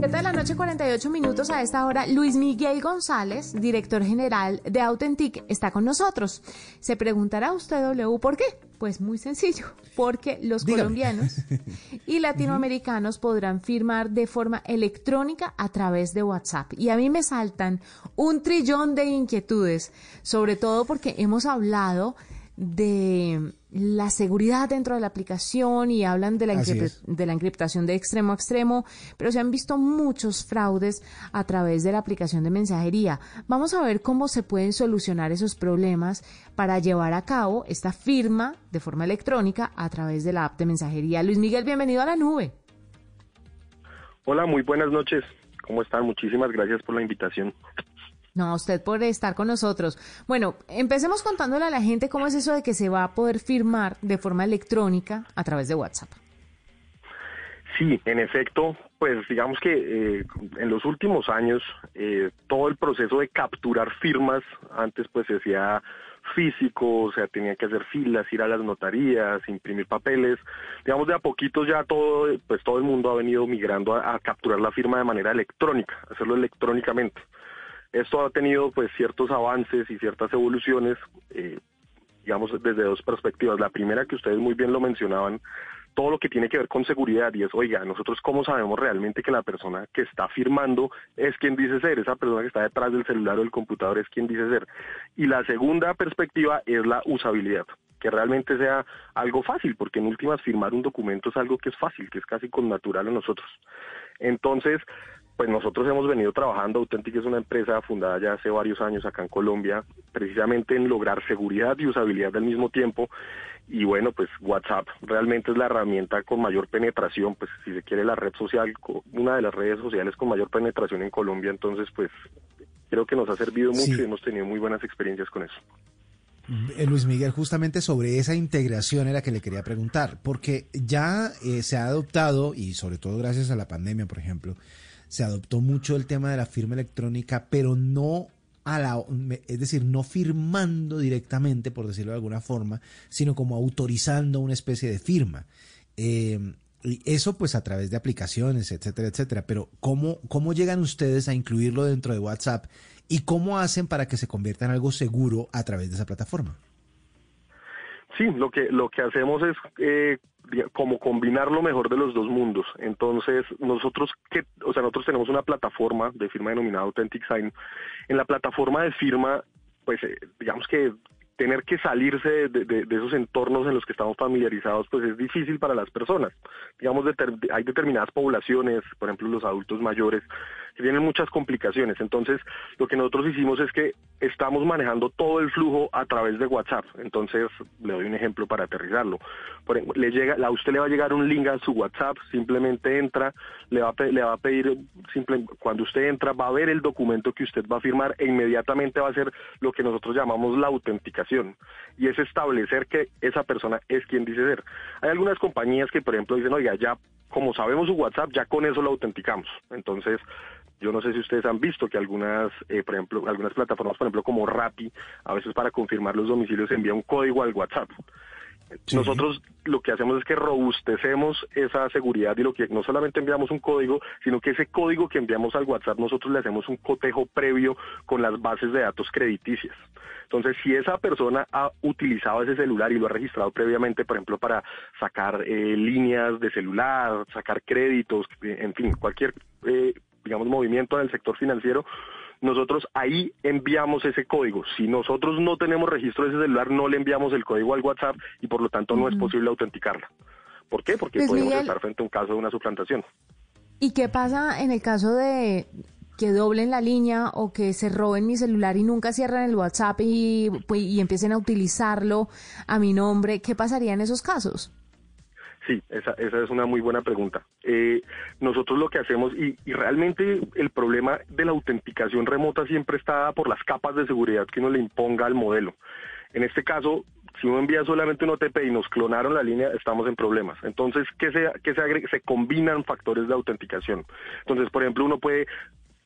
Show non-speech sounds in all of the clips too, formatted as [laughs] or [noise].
7 de la noche, 48 minutos a esta hora. Luis Miguel González, director general de Authentic, está con nosotros. Se preguntará usted, W, ¿por qué? Pues muy sencillo, porque los Dígame. colombianos y latinoamericanos podrán firmar de forma electrónica a través de WhatsApp. Y a mí me saltan un trillón de inquietudes, sobre todo porque hemos hablado de la seguridad dentro de la aplicación y hablan de la, de la encriptación de extremo a extremo, pero se han visto muchos fraudes a través de la aplicación de mensajería. Vamos a ver cómo se pueden solucionar esos problemas para llevar a cabo esta firma de forma electrónica a través de la app de mensajería. Luis Miguel, bienvenido a la nube. Hola, muy buenas noches. ¿Cómo están? Muchísimas gracias por la invitación. No, a usted por estar con nosotros. Bueno, empecemos contándole a la gente cómo es eso de que se va a poder firmar de forma electrónica a través de WhatsApp. Sí, en efecto, pues digamos que eh, en los últimos años eh, todo el proceso de capturar firmas antes pues se hacía físico, o sea, tenía que hacer filas, ir a las notarías, imprimir papeles. Digamos de a poquito ya todo, pues todo el mundo ha venido migrando a capturar la firma de manera electrónica, hacerlo electrónicamente. Esto ha tenido pues ciertos avances y ciertas evoluciones, eh, digamos desde dos perspectivas. La primera que ustedes muy bien lo mencionaban, todo lo que tiene que ver con seguridad y es, oiga, nosotros cómo sabemos realmente que la persona que está firmando es quien dice ser, esa persona que está detrás del celular o del computador es quien dice ser. Y la segunda perspectiva es la usabilidad, que realmente sea algo fácil, porque en últimas firmar un documento es algo que es fácil, que es casi con natural a nosotros. Entonces, pues nosotros hemos venido trabajando, Authentic es una empresa fundada ya hace varios años acá en Colombia, precisamente en lograr seguridad y usabilidad al mismo tiempo. Y bueno, pues WhatsApp realmente es la herramienta con mayor penetración, pues si se quiere la red social, una de las redes sociales con mayor penetración en Colombia, entonces pues creo que nos ha servido mucho Sí. y hemos tenido muy buenas experiencias con eso. Eh, Luis Miguel, justamente sobre esa integración era que le quería preguntar, porque ya eh, se ha adoptado, y sobre todo gracias a la pandemia, por ejemplo, se adoptó mucho el tema de la firma electrónica, pero no a la, es decir, no firmando directamente, por decirlo de alguna forma, sino como autorizando una especie de firma. Eh, y eso pues a través de aplicaciones, etcétera, etcétera. Pero ¿cómo, ¿cómo llegan ustedes a incluirlo dentro de WhatsApp y cómo hacen para que se convierta en algo seguro a través de esa plataforma? Sí, lo que lo que hacemos es eh, como combinar lo mejor de los dos mundos. Entonces, nosotros que, o sea, nosotros tenemos una plataforma de firma denominada Authentic Sign. En la plataforma de firma, pues eh, digamos que tener que salirse de, esos entornos en los que estamos familiarizados, pues es difícil para las personas. Digamos, hay determinadas poblaciones, por ejemplo, los adultos mayores, que tienen muchas complicaciones. Entonces, lo que nosotros hicimos es que estamos manejando todo el flujo a través de WhatsApp. Entonces, le doy un ejemplo para aterrizarlo. Por ejemplo, le llega, a usted le va a llegar un link a su WhatsApp, simplemente entra, le va a, le va a pedir, simple, cuando usted entra, va a ver el documento que usted va a firmar e inmediatamente va a hacer lo que nosotros llamamos la autenticación. Y es establecer que esa persona es quien dice ser. Hay algunas compañías que, por ejemplo, dicen, oiga, ya como sabemos su WhatsApp, ya con eso lo autenticamos. Entonces, yo no sé si ustedes han visto que algunas, eh, por ejemplo, algunas plataformas, por ejemplo, como Rappi, a veces para confirmar los domicilios envía un código al WhatsApp. Nosotros lo que hacemos es que robustecemos esa seguridad y lo que no solamente enviamos un código, sino que ese código que enviamos al WhatsApp nosotros le hacemos un cotejo previo con las bases de datos crediticias. Entonces, si esa persona ha utilizado ese celular y lo ha registrado previamente, por ejemplo, para sacar eh, líneas de celular, sacar créditos, eh, en fin, cualquier, eh, digamos, movimiento en el sector financiero, nosotros ahí enviamos ese código. Si nosotros no tenemos registro de ese celular, no le enviamos el código al WhatsApp y por lo tanto no es posible autenticarla. ¿Por qué? Porque podemos Miguel. estar frente a un caso de una suplantación. ¿Y qué pasa en el caso de que doblen la línea o que se roben mi celular y nunca cierran el WhatsApp y, pues, y empiecen a utilizarlo a mi nombre? ¿Qué pasaría en esos casos? Sí, esa, esa es una muy buena pregunta. Eh, nosotros lo que hacemos, y, y, realmente el problema de la autenticación remota siempre está por las capas de seguridad que uno le imponga al modelo. En este caso, si uno envía solamente un OTP y nos clonaron la línea, estamos en problemas. Entonces, ¿qué se, qué se, se combinan factores de autenticación? Entonces, por ejemplo, uno puede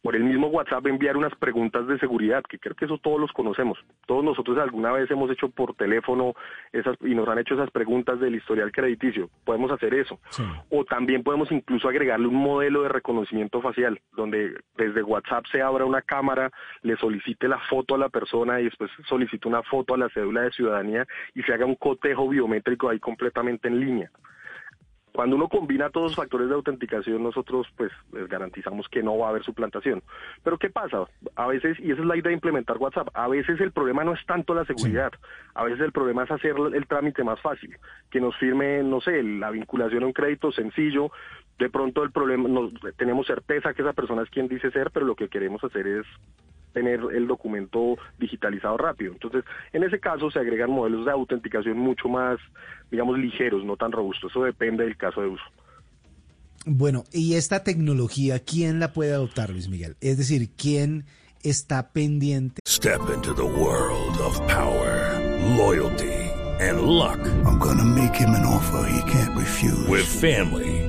por el mismo WhatsApp enviar unas preguntas de seguridad, que creo que eso todos los conocemos. Todos nosotros alguna vez hemos hecho por teléfono esas y nos han hecho esas preguntas del historial crediticio. Podemos hacer eso. Sí. O también podemos incluso agregarle un modelo de reconocimiento facial, donde desde WhatsApp se abra una cámara, le solicite la foto a la persona y después solicite una foto a la cédula de ciudadanía y se haga un cotejo biométrico ahí completamente en línea. Cuando uno combina todos los factores de autenticación, nosotros pues les garantizamos que no va a haber suplantación. Pero ¿qué pasa? A veces, y esa es la idea de implementar WhatsApp, a veces el problema no es tanto la seguridad, sí. a veces el problema es hacer el trámite más fácil, que nos firme, no sé, la vinculación a un crédito sencillo, de pronto el problema, nos, tenemos certeza que esa persona es quien dice ser, pero lo que queremos hacer es tener el documento digitalizado rápido. Entonces, en ese caso se agregan modelos de autenticación mucho más, digamos, ligeros, no tan robustos. Eso depende del caso de uso. Bueno, y esta tecnología, ¿quién la puede adoptar, Luis Miguel? Es decir, ¿quién está pendiente? Step into the world of power, loyalty, and luck. I'm gonna make him an offer he can't refuse. With family,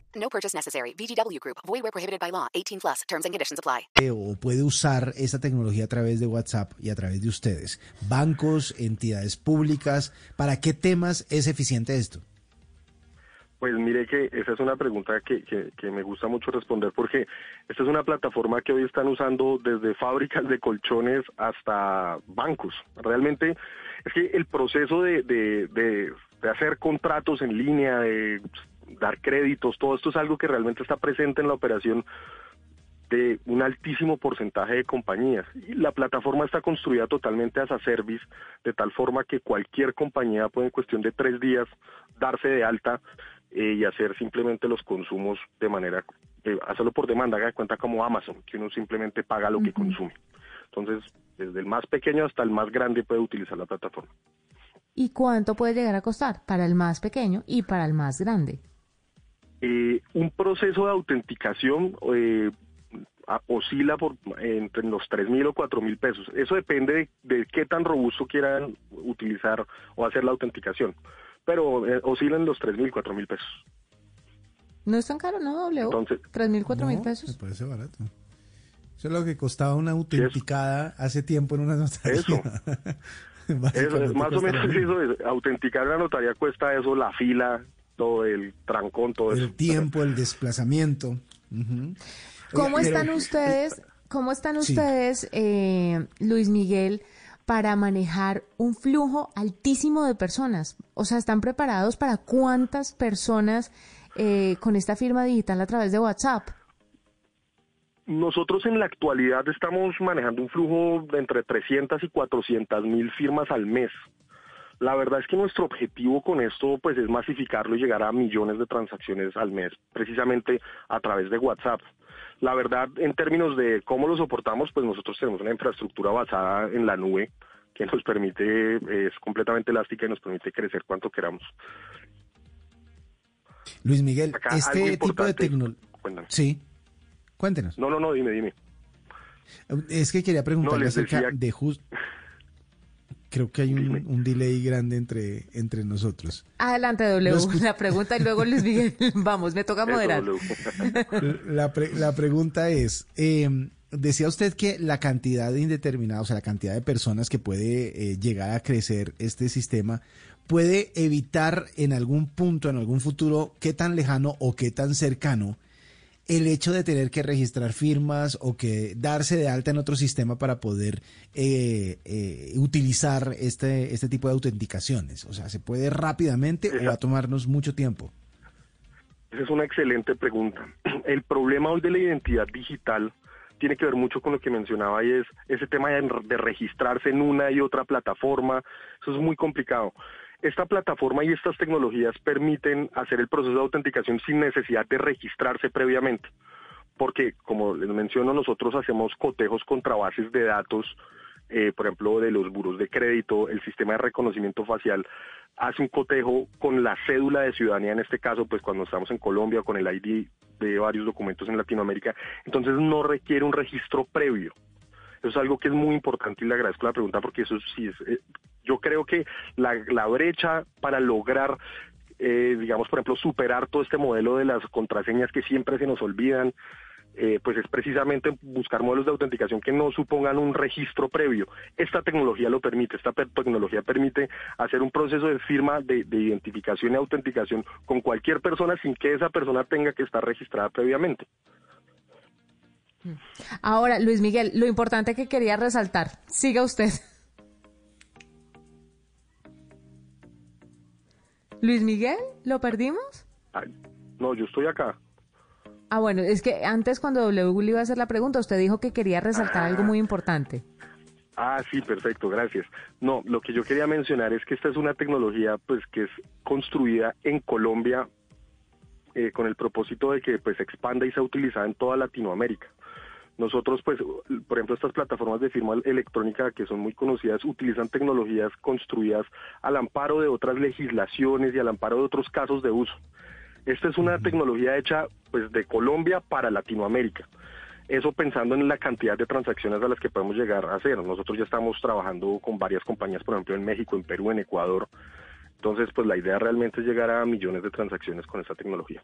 No purchase necessary. VGW Group. Void where prohibited by law. 18 plus. Terms and conditions apply. O puede usar esta tecnología a través de WhatsApp y a través de ustedes. Bancos, entidades públicas. ¿Para qué temas es eficiente esto? Pues mire que esa es una pregunta que, que, que, me gusta mucho responder porque esta es una plataforma que hoy están usando desde [laughs] fábricas de colchones hasta bancos. Realmente es que el proceso de, de, de, de hacer contratos en línea, de dar créditos, todo esto es algo que realmente está presente en la operación de un altísimo porcentaje de compañías. Y la plataforma está construida totalmente as a service, de tal forma que cualquier compañía puede en cuestión de tres días darse de alta eh, y hacer simplemente los consumos de manera, eh, hacerlo por demanda, haga de cuenta como Amazon, que uno simplemente paga lo uh -huh. que consume. Entonces, desde el más pequeño hasta el más grande puede utilizar la plataforma. ¿Y cuánto puede llegar a costar para el más pequeño y para el más grande? Eh, un proceso de autenticación eh, oscila por entre los tres mil o cuatro mil pesos. Eso depende de, de, qué tan robusto quieran utilizar o hacer la autenticación. Pero eh, oscila en los tres mil, cuatro mil pesos. No es tan caro, ¿no, W? Entonces, ¿Tres mil, cuatro mil no, pesos? Me parece barato. Eso es lo que costaba una autenticada eso. hace tiempo en una notaría. Eso. [laughs] eso es, más o menos eso es. Autenticar una notaría cuesta eso, la fila, todo el trancón, todo el eso. El tiempo, el desplazamiento. Uh -huh. ¿Cómo Oiga, están pero, ustedes, cómo están ustedes, sí. eh, Luis Miguel, para manejar un flujo altísimo de personas? O sea, ¿están preparados para cuántas personas eh, con esta firma digital a través de WhatsApp? Nosotros en la actualidad estamos manejando un flujo de entre 300 y 400 mil firmas al mes. La verdad es que nuestro objetivo con esto pues es masificarlo y llegar a millones de transacciones al mes, precisamente a través de WhatsApp. La verdad, en términos de cómo lo soportamos, pues nosotros tenemos una infraestructura basada en la nube que nos permite, es completamente elástica y nos permite crecer cuanto queramos. Luis Miguel, Acá, este tipo de tecnología... Sí, cuéntenos. No, no, no, dime, dime. Es que quería preguntarle no, acerca decía... de justo [laughs] creo que hay un, un, delay grande entre, entre nosotros. Adelante, W, la pregunta y luego Luis Miguel, [laughs] vamos, me toca moderar. [laughs] la, pre, la pregunta es, eh, decía usted que la cantidad indeterminada, o sea, la cantidad de personas que puede eh, llegar a crecer este sistema, puede evitar en algún punto, en algún futuro, qué tan lejano o qué tan cercano, el hecho de tener que registrar firmas o que darse de alta en otro sistema para poder eh, eh, utilizar este, este tipo de autenticaciones? O sea, ¿se puede rápidamente o va a tomarnos mucho tiempo? Esa es una excelente pregunta. [clears throat] El problema hoy de la identidad digital tiene que ver mucho con lo que mencionaba y es ese tema de, de registrarse en una y otra plataforma. Eso es muy complicado. Esta plataforma y estas tecnologías permiten hacer el proceso de autenticación sin necesidad de registrarse previamente, porque como les menciono, nosotros hacemos cotejos contra bases de datos, eh, por ejemplo, de los buros de crédito, el sistema de reconocimiento facial hace un cotejo con la cédula de ciudadanía, en este caso, pues cuando estamos en Colombia, con el ID de varios documentos en Latinoamérica, entonces no requiere un registro previo. Eso es algo que es muy importante y le agradezco la pregunta porque eso sí es, eh, yo creo que la, brecha para lograr, eh, digamos, por ejemplo, superar todo este modelo de las contraseñas que siempre se nos olvidan, eh, pues es precisamente buscar modelos de autenticación que no supongan un registro previo. Esta tecnología lo permite, esta tecnología permite hacer un proceso de firma de, identificación y autenticación con cualquier persona sin que esa persona tenga que estar registrada previamente. Ahora, Luis Miguel, lo importante que quería resaltar, siga usted. [laughs] Luis Miguel, ¿lo perdimos? Ay, no, yo estoy acá. Ah, bueno, es que antes cuando W le iba a hacer la pregunta, usted dijo que quería resaltar ah. algo muy importante. Ah, sí, perfecto, gracias. No, lo que yo quería mencionar es que esta es una tecnología pues que es construida en Colombia eh, con el propósito de que pues expanda y sea utilizada en toda Latinoamérica. Nosotros, pues, por ejemplo, estas plataformas de firma electrónica que son muy conocidas utilizan tecnologías construidas al amparo de otras legislaciones y al amparo de otros casos de uso. Esta es una tecnología hecha, pues, de Colombia para Latinoamérica. Eso pensando en la cantidad de transacciones a las que podemos llegar a hacer. Nosotros ya estamos trabajando con varias compañías, por ejemplo, en México, en Perú, en Ecuador. Entonces, pues la idea realmente es llegar a millones de transacciones con esta tecnología.